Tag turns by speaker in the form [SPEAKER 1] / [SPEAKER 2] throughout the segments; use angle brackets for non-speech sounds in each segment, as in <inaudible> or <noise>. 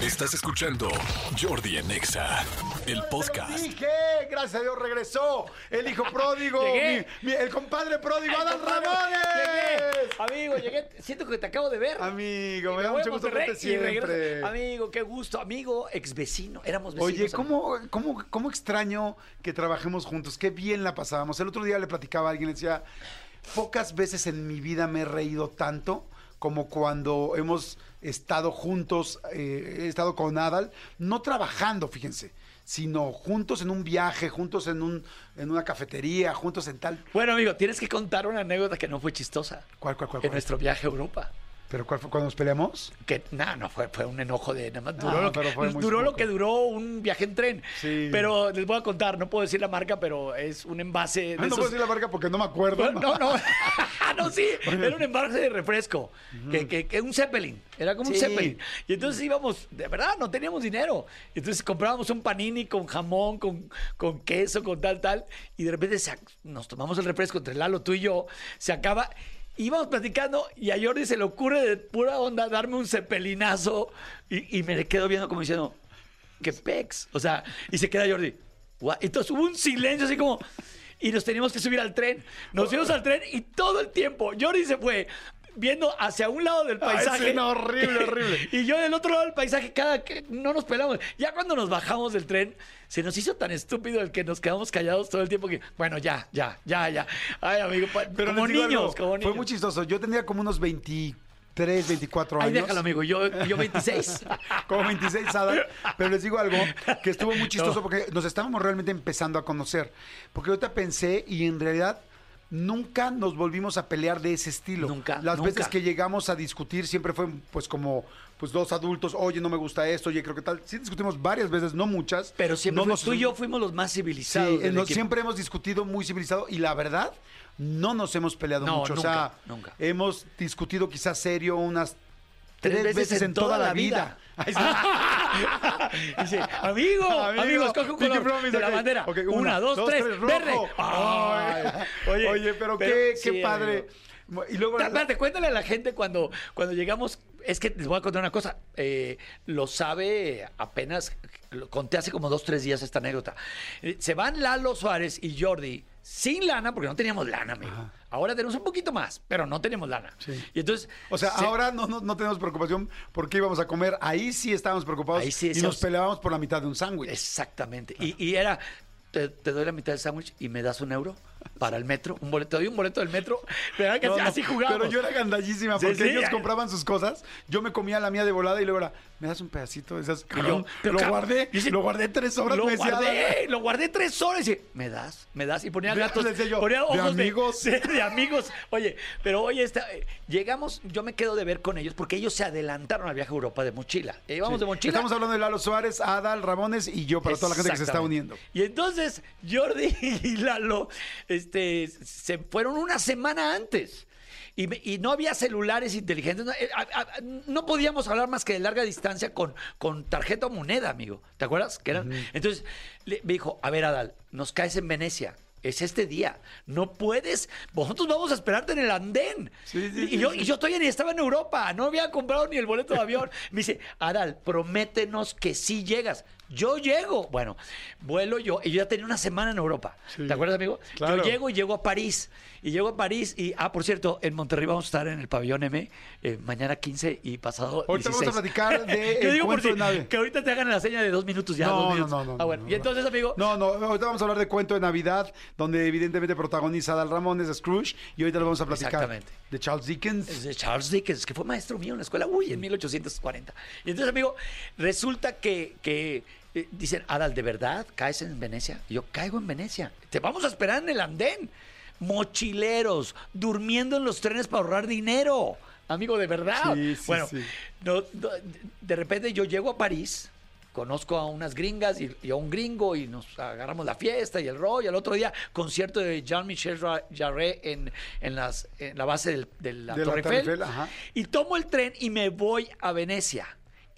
[SPEAKER 1] Estás escuchando Jordi en Exa, el podcast.
[SPEAKER 2] Dije, gracias a Dios regresó el hijo <laughs> pródigo, mi- mi- el compadre pródigo, Adal Ramones.
[SPEAKER 3] Llegué, amigo, llegué. Siento que te acabo de ver.
[SPEAKER 2] Amigo, me da
[SPEAKER 3] voy a
[SPEAKER 2] mucho gusto
[SPEAKER 3] Monterrey
[SPEAKER 2] verte
[SPEAKER 3] y regreso.
[SPEAKER 2] siempre.
[SPEAKER 3] Amigo, qué gusto. Amigo, ex vecino. Éramos vecinos.
[SPEAKER 2] Oye,
[SPEAKER 3] amigo.
[SPEAKER 2] ¿cómo, cómo, ¿cómo extraño que trabajemos juntos? Qué bien la pasábamos. El otro día le platicaba a alguien, le decía, pocas veces en mi vida me he reído tanto como cuando hemos estado juntos, eh, he estado con Adal, no trabajando, fíjense, sino juntos en un viaje, juntos en, un, en una cafetería, juntos en tal...
[SPEAKER 3] Bueno, amigo, tienes que contar una anécdota que no fue chistosa.
[SPEAKER 2] ¿Cuál, cuál, cuál?
[SPEAKER 3] En
[SPEAKER 2] cuál?
[SPEAKER 3] nuestro viaje a Europa.
[SPEAKER 2] ¿Pero cuál fue cuando nos peleamos?
[SPEAKER 3] Que nada, no fue, fue un enojo de nada más. Duró,
[SPEAKER 2] Ah,
[SPEAKER 3] lo,
[SPEAKER 2] muy
[SPEAKER 3] duró lo que duró un viaje en tren.
[SPEAKER 2] Sí.
[SPEAKER 3] Pero les voy a contar, no puedo decir la marca, pero es un envase de
[SPEAKER 2] Ah, no
[SPEAKER 3] esos-
[SPEAKER 2] puedo decir la marca porque no me acuerdo.
[SPEAKER 3] No, no, <laughs> no, sí, <laughs> era un envase de refresco, que, que, que un Zeppelin, era como un
[SPEAKER 2] Sí.
[SPEAKER 3] Zeppelin. Y entonces íbamos, de verdad, no teníamos dinero. Entonces comprábamos un panini con jamón, con, con queso, con tal, tal, y de repente nos tomamos el refresco entre Lalo, tú y yo, se acaba. Íbamos platicando y a Jordi se le ocurre de pura onda darme un cepelinazo y, me quedo viendo como diciendo, qué pex. O sea, y se queda Jordi. "What?". Entonces hubo un silencio así como. Y nos teníamos que subir al tren. Nos subimos al tren y todo el tiempo Jordi se fue viendo hacia un lado del paisaje.
[SPEAKER 2] escena horrible, horrible. <laughs>
[SPEAKER 3] Y yo del otro lado del paisaje, cada que no nos pelamos. Ya cuando nos bajamos del tren, se nos hizo tan estúpido el que nos quedamos callados todo el tiempo que, bueno, ya, ya, ya, ya. Ay, amigo,
[SPEAKER 2] Pero
[SPEAKER 3] como niños,
[SPEAKER 2] algo,
[SPEAKER 3] como niños.
[SPEAKER 2] Fue muy chistoso. Yo tenía como unos 23, 24
[SPEAKER 3] Ay,
[SPEAKER 2] años.
[SPEAKER 3] déjalo, amigo. Yo, yo <laughs> 26.
[SPEAKER 2] Como 26 Adal. Pero les digo algo que estuvo muy <laughs> chistoso
[SPEAKER 3] No.
[SPEAKER 2] porque nos estábamos realmente empezando a conocer. Porque ahorita pensé y en realidad nunca nos volvimos a pelear de ese estilo.
[SPEAKER 3] Nunca,
[SPEAKER 2] Las
[SPEAKER 3] nunca.
[SPEAKER 2] veces que llegamos a discutir siempre fue pues como pues dos adultos, oye, no me gusta esto, oye, creo que tal. Sí discutimos varias veces, no muchas.
[SPEAKER 3] Pero siempre
[SPEAKER 2] no nos-
[SPEAKER 3] tú y yo fuimos los más
[SPEAKER 2] Sí,
[SPEAKER 3] civilizados.
[SPEAKER 2] nos-
[SPEAKER 3] equipo.
[SPEAKER 2] siempre hemos discutido muy civilizado y la verdad, no nos hemos peleado
[SPEAKER 3] No,
[SPEAKER 2] mucho. o sea,
[SPEAKER 3] nunca.
[SPEAKER 2] hemos discutido quizás serio unas tres, veces, en toda, la vida. Sí. <laughs> <laughs>
[SPEAKER 3] Dice, amigo,
[SPEAKER 2] Amigo,
[SPEAKER 3] amigo, escoge un color
[SPEAKER 2] Promise,
[SPEAKER 3] de la bandera. Una, dos, tres, verde.
[SPEAKER 2] Ay, <laughs> Oye, pero, qué, qué
[SPEAKER 3] sí,
[SPEAKER 2] padre. Y luego
[SPEAKER 3] Espérate, cuéntale a la gente cuando, cuando llegamos. Es que les voy a contar una cosa. eh, lo sabe apenas. Lo conté hace como dos, tres días esta anécdota. Eh, se van Lalo Suárez y Jordi sin lana, porque no teníamos lana, amigo. Ahora tenemos un poquito más, pero no tenemos lana.
[SPEAKER 2] Sí.
[SPEAKER 3] Y entonces.
[SPEAKER 2] O sea,
[SPEAKER 3] se-
[SPEAKER 2] ahora no, no, no tenemos preocupación porque íbamos a comer. Ahí sí estábamos preocupados
[SPEAKER 3] Ahí sí
[SPEAKER 2] y nos peleábamos por la mitad de un sándwich.
[SPEAKER 3] Exactamente. Y, y era, te, te doy la mitad del sándwich y me das un euro para el metro. Un boleto, te doy un boleto del metro. ¿Verdad que
[SPEAKER 2] No,
[SPEAKER 3] así, jugábamos?
[SPEAKER 2] Pero yo era gandallísima porque
[SPEAKER 3] sí,
[SPEAKER 2] ellos compraban sus cosas, yo me comía la mía de volada y luego era, ¿me das un pedacito de esas?
[SPEAKER 3] Yo, pero
[SPEAKER 2] lo guardé,
[SPEAKER 3] dice,
[SPEAKER 2] lo guardé tres horas,
[SPEAKER 3] Lo
[SPEAKER 2] me decía,
[SPEAKER 3] guardé, lo guardé tres horas y dice, me das, me das. Y ponía <laughs> gatos,
[SPEAKER 2] yo,
[SPEAKER 3] ponía
[SPEAKER 2] "De
[SPEAKER 3] ojos de
[SPEAKER 2] amigos".
[SPEAKER 3] sí, <laughs> De, amigos. Oye, pero oye, esta, eh, llegamos, yo me quedo de ver con ellos porque ellos se adelantaron al viaje a Europa de mochila. Y íbamos
[SPEAKER 2] Sí.
[SPEAKER 3] de mochila.
[SPEAKER 2] Estamos hablando de Lalo Suárez, Adal, Ramones y yo, para toda la gente que se está uniendo.
[SPEAKER 3] Y entonces Jordi <laughs> y Lalo este, se fueron una semana antes. Y, y no había celulares inteligentes. No, eh, a- a- no podíamos hablar más que de larga distancia con, con tarjeta o moneda, amigo. ¿Te acuerdas? Que eran, Entonces le- me dijo, a ver, Adal, nos caes en Venecia. Es este día. No puedes. Vosotros vamos a esperarte en el andén.
[SPEAKER 2] Sí, sí,
[SPEAKER 3] y,
[SPEAKER 2] sí,
[SPEAKER 3] yo, y yo estoy en, estaba en Europa. No había comprado ni el boleto de avión. Me dice, Adal, prométenos que sí llegas. Yo llego. Bueno, vuelo yo. Y yo ya tenía una semana en Europa.
[SPEAKER 2] Sí.
[SPEAKER 3] ¿Te acuerdas, amigo?
[SPEAKER 2] Claro.
[SPEAKER 3] Yo llego y llego a París. Y llego a París. Y, ah, por cierto, en Monterrey vamos a estar en el pabellón M eh, mañana 15 y pasado.
[SPEAKER 2] Ahorita
[SPEAKER 3] 16.
[SPEAKER 2] vamos a platicar de <laughs>
[SPEAKER 3] Yo digo por si- que ahorita te hagan la seña de dos minutos ya.
[SPEAKER 2] No,
[SPEAKER 3] dos
[SPEAKER 2] no,
[SPEAKER 3] minutos.
[SPEAKER 2] no, no,
[SPEAKER 3] Ah, bueno.
[SPEAKER 2] no,
[SPEAKER 3] y
[SPEAKER 2] no.
[SPEAKER 3] entonces, amigo.
[SPEAKER 2] No, no, ahorita vamos a hablar de Cuento de Navidad, donde evidentemente protagoniza Adal Ramones, Scrooge, y ahorita lo vamos a platicar
[SPEAKER 3] Exactamente.
[SPEAKER 2] de Charles Dickens.
[SPEAKER 3] Es de Charles Dickens, que fue maestro mío en la escuela, uy, en 1840. Y entonces, amigo, resulta que, que, eh, dicen, Adal, ¿de verdad caes en Venecia? Y yo caigo en Venecia. Te vamos a esperar en el andén. Mochileros, durmiendo en los trenes para ahorrar dinero. Amigo, de verdad.
[SPEAKER 2] Sí, sí,
[SPEAKER 3] bueno,
[SPEAKER 2] sí.
[SPEAKER 3] no- no, de repente yo llego a París, conozco a unas gringas y, y a un gringo y nos agarramos la fiesta y el rollo. Al otro día, concierto de Jean-Michel Jarre en, en, las, en la base del- de la
[SPEAKER 2] De
[SPEAKER 3] Torre Eiffel. Y tomo el tren y me voy a Venecia.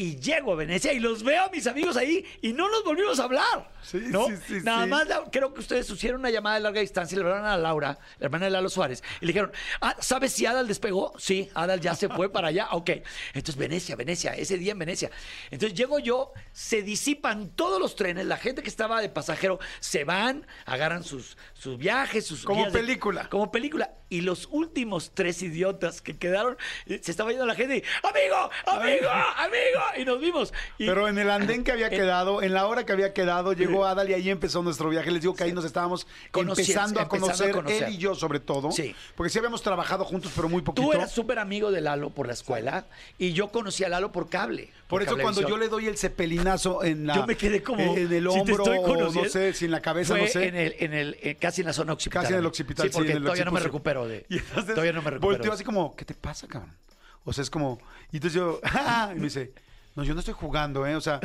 [SPEAKER 3] Y llego a Venecia y los veo a mis amigos ahí y no nos volvimos a hablar.
[SPEAKER 2] Sí,
[SPEAKER 3] ¿no?
[SPEAKER 2] sí, sí,
[SPEAKER 3] Nada
[SPEAKER 2] sí.
[SPEAKER 3] más la- creo que ustedes hicieron una llamada de larga distancia y le hablaron a Laura, la hermana de Lalo Suárez, y le dijeron, ah, ¿sabes si Adal despegó? Sí, Adal ya se fue para allá. <laughs> Ok. Entonces, Venecia, Venecia, ese día en Venecia. Entonces llego yo, se disipan todos los trenes, la gente que estaba de pasajero se van, agarran sus, sus viajes, sus
[SPEAKER 2] Como
[SPEAKER 3] de-
[SPEAKER 2] película.
[SPEAKER 3] como película. Y los últimos tres idiotas que quedaron, eh, se estaba yendo la gente y, amigo, amigo, amigo. Y nos vimos. Y-
[SPEAKER 2] Pero en el andén que había quedado, en la hora que había quedado, llegó Adal y ahí empezó nuestro viaje. Les digo que ahí nos estábamos empezando a,
[SPEAKER 3] empezando a
[SPEAKER 2] conocer,
[SPEAKER 3] conocer.
[SPEAKER 2] él y yo sobre todo.
[SPEAKER 3] Sí.
[SPEAKER 2] Porque sí habíamos trabajado juntos, pero muy poquito.
[SPEAKER 3] Tú eras súper amigo de Lalo por la escuela y yo conocí a Lalo por cable.
[SPEAKER 2] Por eso cuando yo le doy el cepelinazo en la
[SPEAKER 3] Yo me quedé como.
[SPEAKER 2] en el hombro o no sé, si en la cabeza, no sé.
[SPEAKER 3] En el, en el, eh, casi en la zona occipital.
[SPEAKER 2] Casi en el occipital,
[SPEAKER 3] Sí, porque
[SPEAKER 2] en el
[SPEAKER 3] todavía no me
[SPEAKER 2] occipucio.
[SPEAKER 3] Recupero de. <laughs>
[SPEAKER 2] Y entonces
[SPEAKER 3] todavía no me recupero.
[SPEAKER 2] volteó así como, ¿qué te pasa, cabrón? O sea, es como, y entonces yo, <laughs> ¡ah! y me dice, no, yo no estoy jugando, ¿eh? O sea,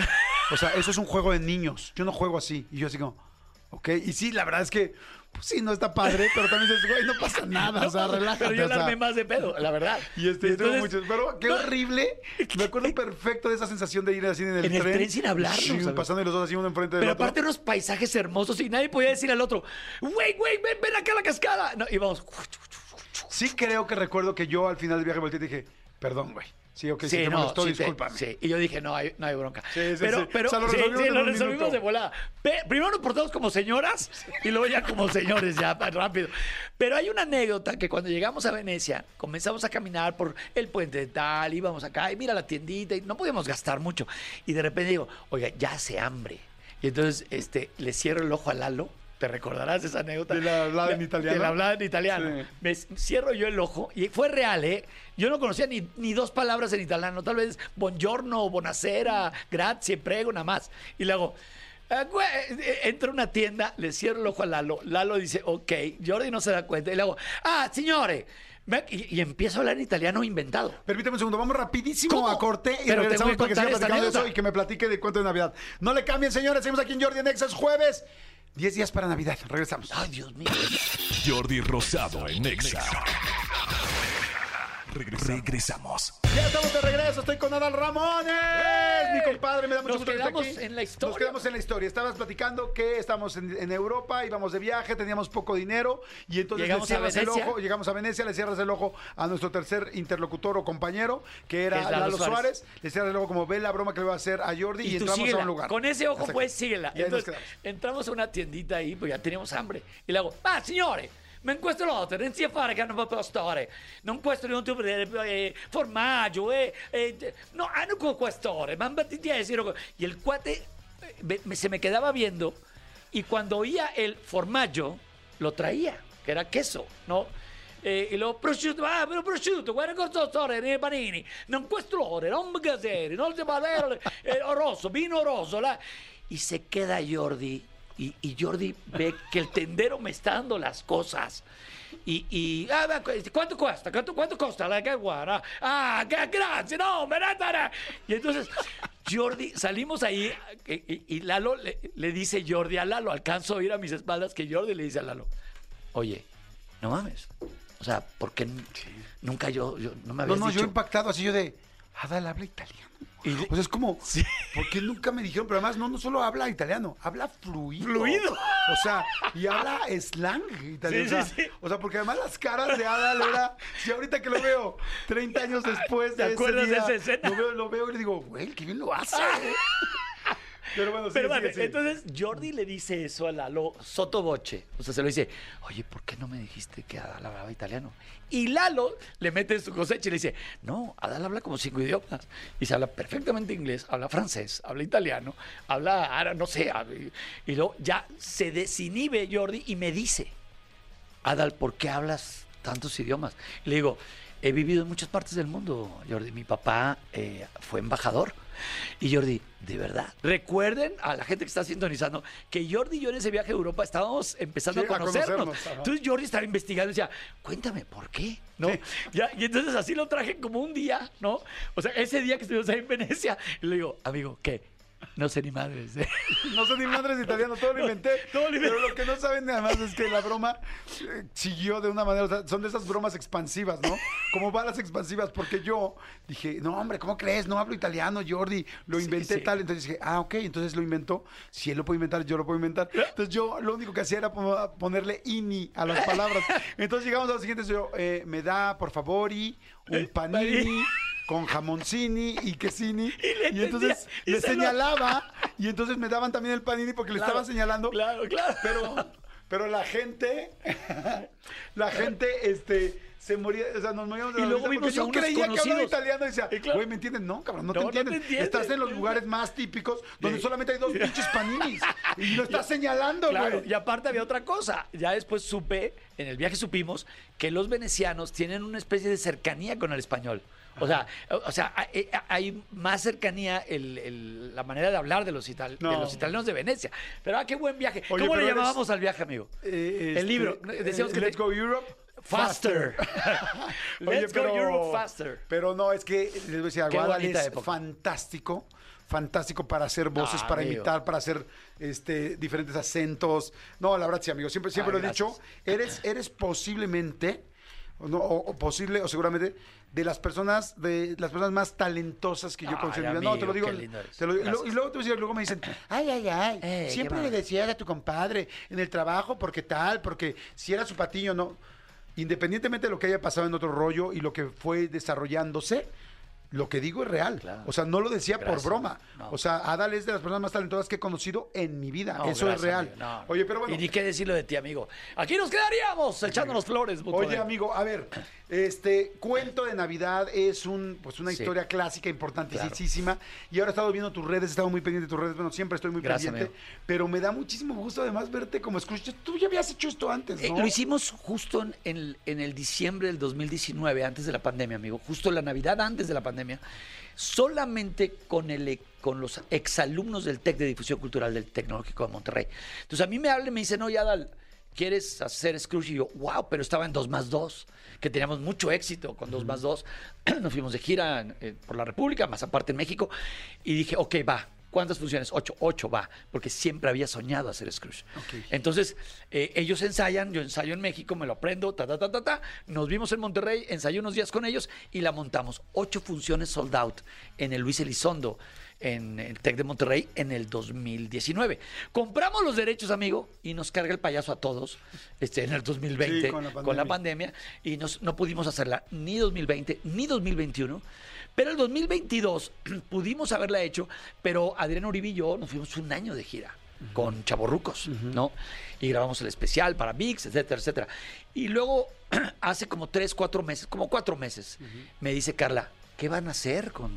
[SPEAKER 2] o sea, eso es un juego de niños. Yo no juego así. Y yo así como, ok. Y sí, la verdad es que, pues sí, no está padre, pero también dices, güey, no pasa nada, o sea, <laughs> relájate.
[SPEAKER 3] Pero yo
[SPEAKER 2] o
[SPEAKER 3] la
[SPEAKER 2] sea.
[SPEAKER 3] armé más de pedo, la verdad.
[SPEAKER 2] Y este, y tengo
[SPEAKER 3] Entonces,
[SPEAKER 2] muchos- pero qué
[SPEAKER 3] no,
[SPEAKER 2] horrible. <laughs> Me acuerdo perfecto de esa sensación de ir así en el
[SPEAKER 3] En el
[SPEAKER 2] tren.
[SPEAKER 3] tren sin ¿sabes?
[SPEAKER 2] pasando y los dos así uno enfrente del
[SPEAKER 3] Pero
[SPEAKER 2] otro.
[SPEAKER 3] aparte unos paisajes hermosos y nadie podía decir al otro, güey, güey, ven, ven acá a la cascada. No, íbamos.
[SPEAKER 2] Sí creo que recuerdo que yo al final del viaje volteé y dije, perdón, güey. Sí, ok, si
[SPEAKER 3] Sí,
[SPEAKER 2] te
[SPEAKER 3] no,
[SPEAKER 2] molestó,
[SPEAKER 3] sí, te-
[SPEAKER 2] discúlpame.
[SPEAKER 3] sí. Y yo dije, no hay, no hay bronca.
[SPEAKER 2] Sí, sí,
[SPEAKER 3] pero,
[SPEAKER 2] sí.
[SPEAKER 3] pero
[SPEAKER 2] O sea, lo resolvimos
[SPEAKER 3] lo de volada. Pe- primero nos portamos como señoras y luego ya como señores, ya pa- rápido. Pero hay una anécdota que cuando llegamos a Venecia, comenzamos a caminar por el puente de tal, íbamos acá y mira la tiendita y no podíamos gastar mucho. Y de repente digo, oiga, ya hace hambre. Y entonces este, le cierro el ojo a Lalo. ¿Te recordarás esa anécdota?
[SPEAKER 2] De la hablada en italiano.
[SPEAKER 3] De la hablada en italiano.
[SPEAKER 2] Sí.
[SPEAKER 3] Me cierro yo el ojo y fue real, ¿eh? Yo no conocía ni, ni dos palabras en italiano, tal vez buongiorno, buonasera, grazie, prego, nada más. Y le hago, "Ah, güey", eh, entro a una tienda, le cierro el ojo a Lalo, Lalo dice, ok, Jordi no se da cuenta, y le hago, ah, signore, me- y, y empiezo a hablar en italiano inventado.
[SPEAKER 2] Permíteme un segundo, vamos rapidísimo
[SPEAKER 3] ¿Cómo?
[SPEAKER 2] a corte y
[SPEAKER 3] Pero
[SPEAKER 2] regresamos para que siga platicando de eso y que me platique de cuento de Navidad. No le cambien, señores, seguimos aquí en Jordi en Exa, es jueves. 10 días para Navidad, regresamos.
[SPEAKER 3] Ay, Dios mío.
[SPEAKER 1] Jordi Rosado en Exa. Regresamos.
[SPEAKER 2] Ya estamos de regreso, estoy con Adal Ramones, mi compadre, me da mucho
[SPEAKER 3] Nos
[SPEAKER 2] gusto
[SPEAKER 3] quedamos
[SPEAKER 2] aquí.
[SPEAKER 3] en la historia.
[SPEAKER 2] Nos quedamos en la historia. Estabas platicando que estamos en, en Europa, íbamos de viaje, teníamos poco dinero y entonces
[SPEAKER 3] Llegamos
[SPEAKER 2] le
[SPEAKER 3] a
[SPEAKER 2] cierras el
[SPEAKER 3] Venecia.
[SPEAKER 2] ojo, llegamos a Venecia, le cierras el ojo a nuestro tercer interlocutor o compañero, que era
[SPEAKER 3] Lalo
[SPEAKER 2] Lalo Suárez.
[SPEAKER 3] Suárez.
[SPEAKER 2] le cierras el ojo como ve la broma que le va a hacer a Jordi y,
[SPEAKER 3] Y,
[SPEAKER 2] entramos
[SPEAKER 3] síguela.
[SPEAKER 2] a un lugar.
[SPEAKER 3] Con ese ojo,
[SPEAKER 2] Exacto.
[SPEAKER 3] pues síguela.
[SPEAKER 2] Y
[SPEAKER 3] Entonces, entramos a una tiendita ahí, pues ya teníamos hambre. Y le hago, ah, signore, ma in questo lotte non si fare che non può stare. Non questo non tu eh, formaggio, eh, eh, no, hanno con questore, ma ti diesero. Y el cuate me- se me quedaba viendo y cuando oía el formaggio, lo traía, que era queso, ¿no? E lo prosciutto, ah, però prosciutto, guarda cosa storia nei panini, non quest'ore, non gaseri, non si padero, eh, rosso, vino rosso, la... y se queda Jordi, y, y Jordi ve que el tendero me está dando las cosas. Y, y ah, que- ¿cuánto cuesta? ¿Cuánto, cuánto costa la? Ah, que gracias, no, me da tara". Y entonces Jordi, salimos ahí y, y- Lalo le, le dice Jordi a Lalo, alcanzo a oír a mis espaldas que Jordi le dice a Lalo, oye, no mames. O sea, porque nunca yo, yo no me
[SPEAKER 2] No,
[SPEAKER 3] habías
[SPEAKER 2] no, yo impactado así yo de, Adal habla italiano.
[SPEAKER 3] Y
[SPEAKER 2] o sea, es como,
[SPEAKER 3] Sí.
[SPEAKER 2] ¿por qué nunca me dijeron? Pero además, no, no solo habla italiano, habla fluido.
[SPEAKER 3] Fluido.
[SPEAKER 2] O sea, y habla slang italiano.
[SPEAKER 3] Sí,
[SPEAKER 2] o, sea,
[SPEAKER 3] sí, sí.
[SPEAKER 2] o sea, porque además las caras de Adal era, si ahorita que lo veo, 30 años después
[SPEAKER 3] ¿Te
[SPEAKER 2] de
[SPEAKER 3] acuerdas
[SPEAKER 2] ese
[SPEAKER 3] de
[SPEAKER 2] día,
[SPEAKER 3] esa escena?
[SPEAKER 2] Lo veo, lo veo y le digo, güey, qué bien lo hace. <laughs> Pero bueno, sí,
[SPEAKER 3] Pero
[SPEAKER 2] sí,
[SPEAKER 3] vale,
[SPEAKER 2] sí.
[SPEAKER 3] entonces Jordi le dice eso a Lalo sotoboche. O sea, se lo dice, oye, ¿por qué no me dijiste que Adal hablaba italiano? Y Lalo le mete en su cosecha y le dice, no, Adal habla como cinco idiomas. Y se habla perfectamente inglés, habla francés, habla italiano, habla árabe, no sé. Y luego ya se desinhibe Jordi y me dice, Adal, ¿por qué hablas tantos idiomas? Y le digo, he vivido en muchas partes del mundo, Jordi. Mi papá eh, fue embajador. Y Jordi, de verdad. Recuerden a la gente que está sintonizando que Jordi y yo en ese viaje a Europa estábamos empezando
[SPEAKER 2] Sí,
[SPEAKER 3] a
[SPEAKER 2] a
[SPEAKER 3] conocernos. Entonces Jordi estaba investigando y decía, cuéntame, ¿por qué? ¿No?
[SPEAKER 2] Sí.
[SPEAKER 3] Ya, y entonces así lo traje como un día, ¿no? O sea, ese día que estuvimos ahí en Venecia, y le digo, amigo, ¿qué? No sé ni madres. ¿eh? <laughs>
[SPEAKER 2] No sé ni madres italiano, todo lo inventé.
[SPEAKER 3] Todo lo inventé.
[SPEAKER 2] Pero lo que no saben además es que la broma eh, siguió de una manera, o sea, son de esas bromas expansivas, ¿no? Como balas expansivas, porque yo dije, no, hombre, ¿cómo crees? No hablo italiano, Jordi, lo
[SPEAKER 3] Sí,
[SPEAKER 2] inventé
[SPEAKER 3] sí.
[SPEAKER 2] tal. Entonces dije, ah, ok, entonces lo inventó. Si él lo puede inventar, yo lo puedo inventar. Entonces yo lo único que hacía era po- ponerle ini a las palabras. <laughs> Entonces llegamos a lo siguiente, yo, eh, me da, por favor, y un panini. Con jamoncini y quesini. Y, entonces
[SPEAKER 3] y
[SPEAKER 2] le
[SPEAKER 3] lo-
[SPEAKER 2] señalaba. Y entonces me daban también el panini porque le
[SPEAKER 3] Claro,
[SPEAKER 2] estaban señalando.
[SPEAKER 3] Claro, claro.
[SPEAKER 2] Pero, pero la gente, la gente, este, se moría, o sea, nos moríamos de
[SPEAKER 3] Y
[SPEAKER 2] la
[SPEAKER 3] luego
[SPEAKER 2] risa porque
[SPEAKER 3] vimos a
[SPEAKER 2] yo creía que hablaba italiano y decía,
[SPEAKER 3] Y claro.
[SPEAKER 2] güey, ¿me entienden? No, cabrón, no,
[SPEAKER 3] No,
[SPEAKER 2] te
[SPEAKER 3] no te
[SPEAKER 2] entienden. Estás en los lugares más típicos donde solamente hay dos pinches paninis. Y lo estás <laughs> señalando,
[SPEAKER 3] Claro,
[SPEAKER 2] güey.
[SPEAKER 3] y aparte había otra cosa. Ya después supe, en el viaje supimos, que los venecianos tienen una especie de cercanía con el español. O sea, o sea, hay, más cercanía el- el- la manera de hablar de los, ital- de
[SPEAKER 2] No.
[SPEAKER 3] los italianos de Venecia. Pero ah, qué buen viaje.
[SPEAKER 2] Oye,
[SPEAKER 3] ¿Cómo le
[SPEAKER 2] eres-
[SPEAKER 3] llamábamos al viaje, amigo?
[SPEAKER 2] Eh,
[SPEAKER 3] el
[SPEAKER 2] este,
[SPEAKER 3] libro. Decíamos
[SPEAKER 2] eh,
[SPEAKER 3] que
[SPEAKER 2] Let's
[SPEAKER 3] te-
[SPEAKER 2] Go Europe.
[SPEAKER 3] Faster. <laughs>
[SPEAKER 2] Oye,
[SPEAKER 3] Let's go Europe faster.
[SPEAKER 2] Pero no, es que les voy a decir
[SPEAKER 3] bonita
[SPEAKER 2] es
[SPEAKER 3] época.
[SPEAKER 2] fantástico. Fantástico para hacer voces,
[SPEAKER 3] Ah,
[SPEAKER 2] para
[SPEAKER 3] amigo.
[SPEAKER 2] imitar, para hacer este, diferentes acentos. No, la verdad sí, amigo. Siempre, siempre
[SPEAKER 3] Ay,
[SPEAKER 2] lo he dicho. Eres, eres posiblemente, o, no, o- o posible, o seguramente, de las personas, de las personas más talentosas que yo considero. no, te lo digo. te lo. Y luego-
[SPEAKER 3] Gracias.
[SPEAKER 2] y luego te decir, luego me dicen, ay, ay, ay.
[SPEAKER 3] Eh,
[SPEAKER 2] siempre le decías a tu compadre en el trabajo, porque tal, porque si era su patiño, no. Independientemente de lo que haya pasado en otro rollo y lo que fue desarrollándose, lo que digo es real.
[SPEAKER 3] Claro.
[SPEAKER 2] O sea, no lo decía
[SPEAKER 3] Gracias,
[SPEAKER 2] por broma.
[SPEAKER 3] no.
[SPEAKER 2] O sea, Adal es de las personas más talentosas que he conocido en mi vida.
[SPEAKER 3] No,
[SPEAKER 2] Eso
[SPEAKER 3] gracias,
[SPEAKER 2] es real.
[SPEAKER 3] no.
[SPEAKER 2] Oye, pero bueno.
[SPEAKER 3] Y ni qué decirlo de ti, amigo. Aquí nos quedaríamos echándonos flores.
[SPEAKER 2] Oye, amigo, a ver, este cuento de Navidad es un, pues una
[SPEAKER 3] Sí.
[SPEAKER 2] historia clásica importantísima. Y ahora he estado viendo tus redes, he estado muy pendiente de tus redes. Bueno, siempre estoy muy
[SPEAKER 3] Gracias,
[SPEAKER 2] pendiente.
[SPEAKER 3] amigo.
[SPEAKER 2] Pero me da muchísimo gusto además verte como Scrooge. Tú ya habías hecho esto antes,
[SPEAKER 3] Eh,
[SPEAKER 2] ¿no?
[SPEAKER 3] lo hicimos justo en el, en el diciembre del 2019, antes de la pandemia, amigo. Justo la Navidad antes de la pandemia. Solamente con, el, e- con los exalumnos del TEC de Difusión Cultural del Tecnológico de Monterrey. Entonces a mí me hablan y me dicen, oye, Adal, ¿quieres hacer Scrooge? Y yo, wow, pero estaba en 2 más 2, que teníamos mucho éxito con 2 más 2. <clears throat> Nos fuimos de gira eh, por la República, más aparte en México. Y dije, ok, va. ¿Cuántas funciones? Ocho. Ocho va, porque siempre había soñado hacer Scrooge. Entonces, eh, ellos ensayan, yo ensayo en México, me lo aprendo, ta, ta, ta, ta, ta. Nos vimos en Monterrey, ensayé unos días con ellos y la montamos. Ocho funciones sold out en el Luis Elizondo, en el TEC de Monterrey, en el 2019. Compramos los derechos, amigo, y nos carga el payaso a todos este, en el 2020
[SPEAKER 2] Sí, con la
[SPEAKER 3] con la
[SPEAKER 2] pandemia.
[SPEAKER 3] y nos- no pudimos hacerla ni 2020 ni 2021. Pero el 2022 <clears throat> pudimos haberla hecho, pero Adrián Uribe y yo nos fuimos un año de gira con Chaborrucos, ¿no? Y grabamos el especial para VIX, etcétera, etcétera. Y luego, <clears throat> hace como tres, cuatro meses, como cuatro meses, me dice Carla, ¿qué van a hacer con,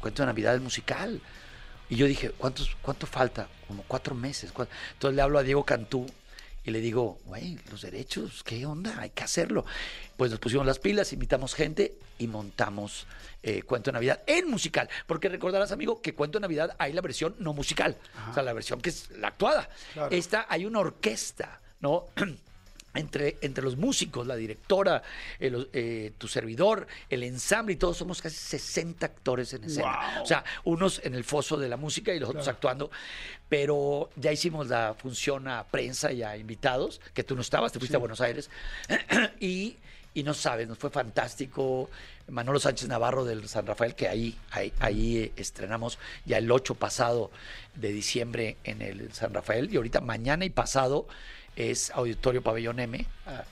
[SPEAKER 3] cuento de Navidad el musical? Y yo dije, ¿cuántos, ¿cuánto falta? Como cuatro meses. ¿Cuál? Entonces le hablo a Diego Cantú y le digo, güey, los derechos, ¿qué onda? Hay que hacerlo. Pues nos pusimos las pilas, invitamos gente y montamos eh, Cuento de Navidad en musical. Porque recordarás, amigo, que Cuento de Navidad hay la versión no musical. O sea, la versión que es la actuada.
[SPEAKER 2] Claro.
[SPEAKER 3] Esta hay una orquesta, ¿no? <clears throat> Entre, entre los músicos, la directora, el- eh, tu servidor, el ensamble y todos somos casi 60 actores en escena. O sea, unos en el foso de la música y los otros actuando. Pero ya hicimos la función a prensa y a invitados, que tú no estabas, te fuiste a Buenos Aires. <clears throat> y, y no sabes, nos fue fantástico. Manolo Sánchez Navarro del San Rafael, que ahí, ahí, ahí eh, estrenamos ya el 8 pasado de diciembre en el San Rafael. Y ahorita mañana y pasado es Auditorio Pabellón M,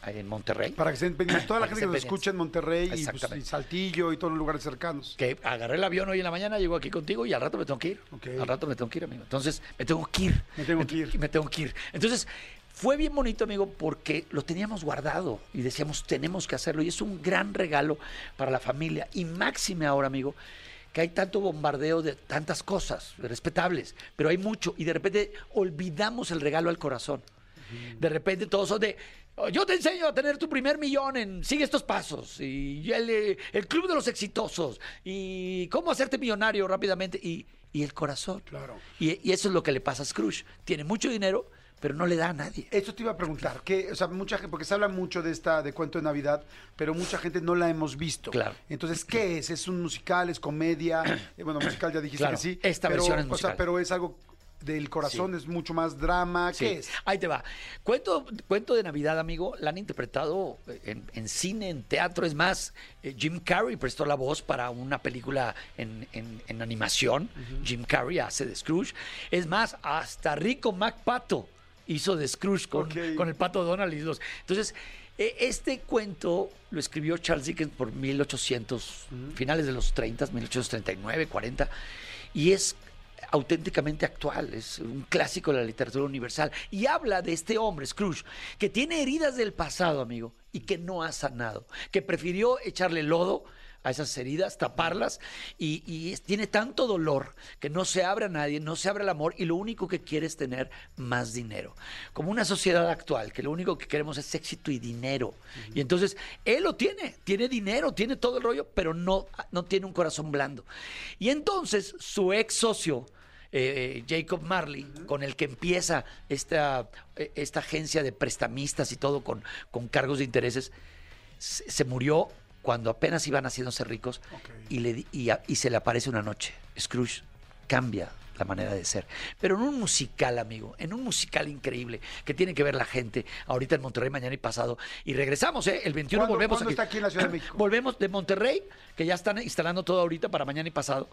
[SPEAKER 3] en Monterrey.
[SPEAKER 2] Para que estén <clears throat> pendientes. Toda la gente que nos escucha en Monterrey y, pues, y Saltillo y todos los lugares cercanos.
[SPEAKER 3] que agarré el avión hoy en la mañana, llego aquí contigo y al rato me tengo que ir. Al rato me tengo que ir, amigo. Entonces, me tengo que ir.
[SPEAKER 2] Me tengo que ir.
[SPEAKER 3] Me tengo que ir. Entonces, fue bien bonito, amigo, porque lo teníamos guardado y decíamos, tenemos que hacerlo. Y es un gran regalo para la familia. Y máxime ahora, amigo, que hay tanto bombardeo de tantas cosas respetables, pero hay mucho. Y de repente olvidamos el regalo al corazón. De repente todos son de, "Oh, yo te enseño a tener tu primer millón en sigue estos pasos y el, el club de los exitosos y cómo hacerte millonario rápidamente y, y el corazón.
[SPEAKER 2] Claro.
[SPEAKER 3] Y, y eso es lo que le pasa a Scrooge. Tiene mucho dinero, pero no le da a nadie.
[SPEAKER 2] Esto te iba a preguntar, que, o sea, mucha gente, porque se habla mucho de esta, de cuento de Navidad, pero mucha gente no la hemos visto.
[SPEAKER 3] Claro.
[SPEAKER 2] Entonces, ¿qué es? ¿Es un musical? ¿Es comedia? <clears throat> Eh, bueno, musical ya dijiste
[SPEAKER 3] Claro,
[SPEAKER 2] que sí.
[SPEAKER 3] esta
[SPEAKER 2] pero,
[SPEAKER 3] versión es
[SPEAKER 2] O
[SPEAKER 3] musical.
[SPEAKER 2] sea, pero es algo del corazón, es mucho más drama.
[SPEAKER 3] Sí.
[SPEAKER 2] ¿Qué es?
[SPEAKER 3] Ahí te va. Cuento, cuento de Navidad, amigo, la han interpretado en, en cine, en teatro. Es más, eh, Jim Carrey prestó la voz para una película en, en- en animación. Jim Carrey hace de Scrooge. Es más, hasta Rico MacPato hizo de Scrooge con, con el pato Donald y los. Entonces, eh, este cuento lo escribió Charles Dickens por 1800, finales de los 30, 1839, 40, y es auténticamente actual, es un clásico de la literatura universal. Y habla de este hombre, Scrooge, que tiene heridas del pasado, amigo, y que no ha sanado, que prefirió echarle lodo a esas heridas, taparlas, y, tiene tanto dolor que no se abre a nadie, no se abre el amor, y lo único que quiere es tener más dinero. Como una sociedad actual, que lo único que queremos es éxito y dinero. Y entonces, él lo tiene, tiene dinero, tiene todo el rollo, pero no, no tiene un corazón blando. Y entonces, su ex socio, eh, Jacob Marley, con el que empieza esta, eh, esta agencia de prestamistas y todo con, con cargos de intereses, se, se murió cuando apenas iban haciéndose ricos y, le, y, a- y se le aparece una noche. Scrooge cambia la manera de ser. Pero en un musical, amigo, en un musical increíble que tiene que ver la gente ahorita en Monterrey, mañana y pasado. Y regresamos, ¿eh? El 21
[SPEAKER 2] ¿Cuándo-
[SPEAKER 3] volvemos
[SPEAKER 2] cuándo está aquí en la Ciudad de México? <clears throat>
[SPEAKER 3] Volvemos de Monterrey, que ya están instalando todo ahorita para mañana y pasado.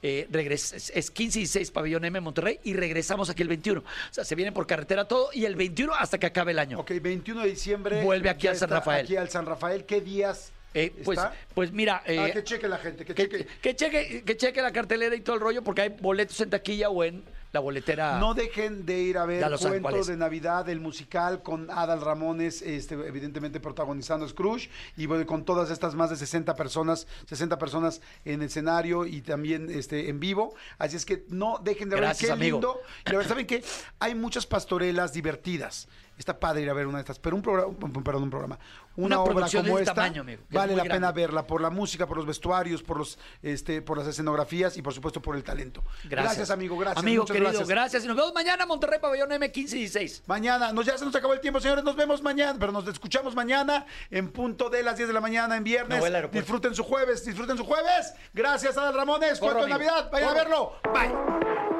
[SPEAKER 3] Eh, regres- es- es 15 y 6 Pabellón M en Monterrey y regresamos aquí el 21. O sea, se viene por carretera todo y el 21 hasta que acabe el año.
[SPEAKER 2] Ok, 21 de diciembre.
[SPEAKER 3] Vuelve aquí al San Rafael.
[SPEAKER 2] Aquí al San Rafael. ¿Qué días
[SPEAKER 3] Eh, pues, pues mira, eh,
[SPEAKER 2] ah, que cheque la gente, que,
[SPEAKER 3] que,
[SPEAKER 2] cheque.
[SPEAKER 3] que cheque, que cheque la cartelera y todo el rollo porque hay boletos en taquilla o en la boletera.
[SPEAKER 2] No dejen de ir a ver
[SPEAKER 3] cuál
[SPEAKER 2] Cuento de Navidad, el musical con Adal Ramones, este, evidentemente protagonizando Scrooge, y bueno, con todas estas más de 60 personas, 60 personas en escenario y también este, en vivo. Así es que no dejen de ver
[SPEAKER 3] Gracias,
[SPEAKER 2] qué
[SPEAKER 3] amigo.
[SPEAKER 2] lindo. Y la verdad, ¿saben qué? Hay muchas pastorelas divertidas. Está padre ir a ver una de estas, pero un programa, perdón, un programa. Una,
[SPEAKER 3] Una
[SPEAKER 2] obra como
[SPEAKER 3] de
[SPEAKER 2] esta
[SPEAKER 3] tamaño, amigo, es
[SPEAKER 2] vale
[SPEAKER 3] muy
[SPEAKER 2] la pena
[SPEAKER 3] grande.
[SPEAKER 2] verla por la música, por los vestuarios, por los este, por las escenografías y por supuesto por el talento.
[SPEAKER 3] Gracias.
[SPEAKER 2] amigo, gracias.
[SPEAKER 3] Amigo querido,
[SPEAKER 2] gracias.
[SPEAKER 3] gracias. Y nos vemos mañana Monterrey, Pabellón M 15 y 16.
[SPEAKER 2] Mañana, nos, ya se nos acabó el tiempo, señores. Nos vemos mañana, pero nos escuchamos mañana en punto de las 10 de la mañana en viernes. Disfruten su jueves, disfruten su jueves. Gracias, Adal Ramones.
[SPEAKER 3] Corro,
[SPEAKER 2] Cuento de. Navidad. Vayan a verlo. Bye.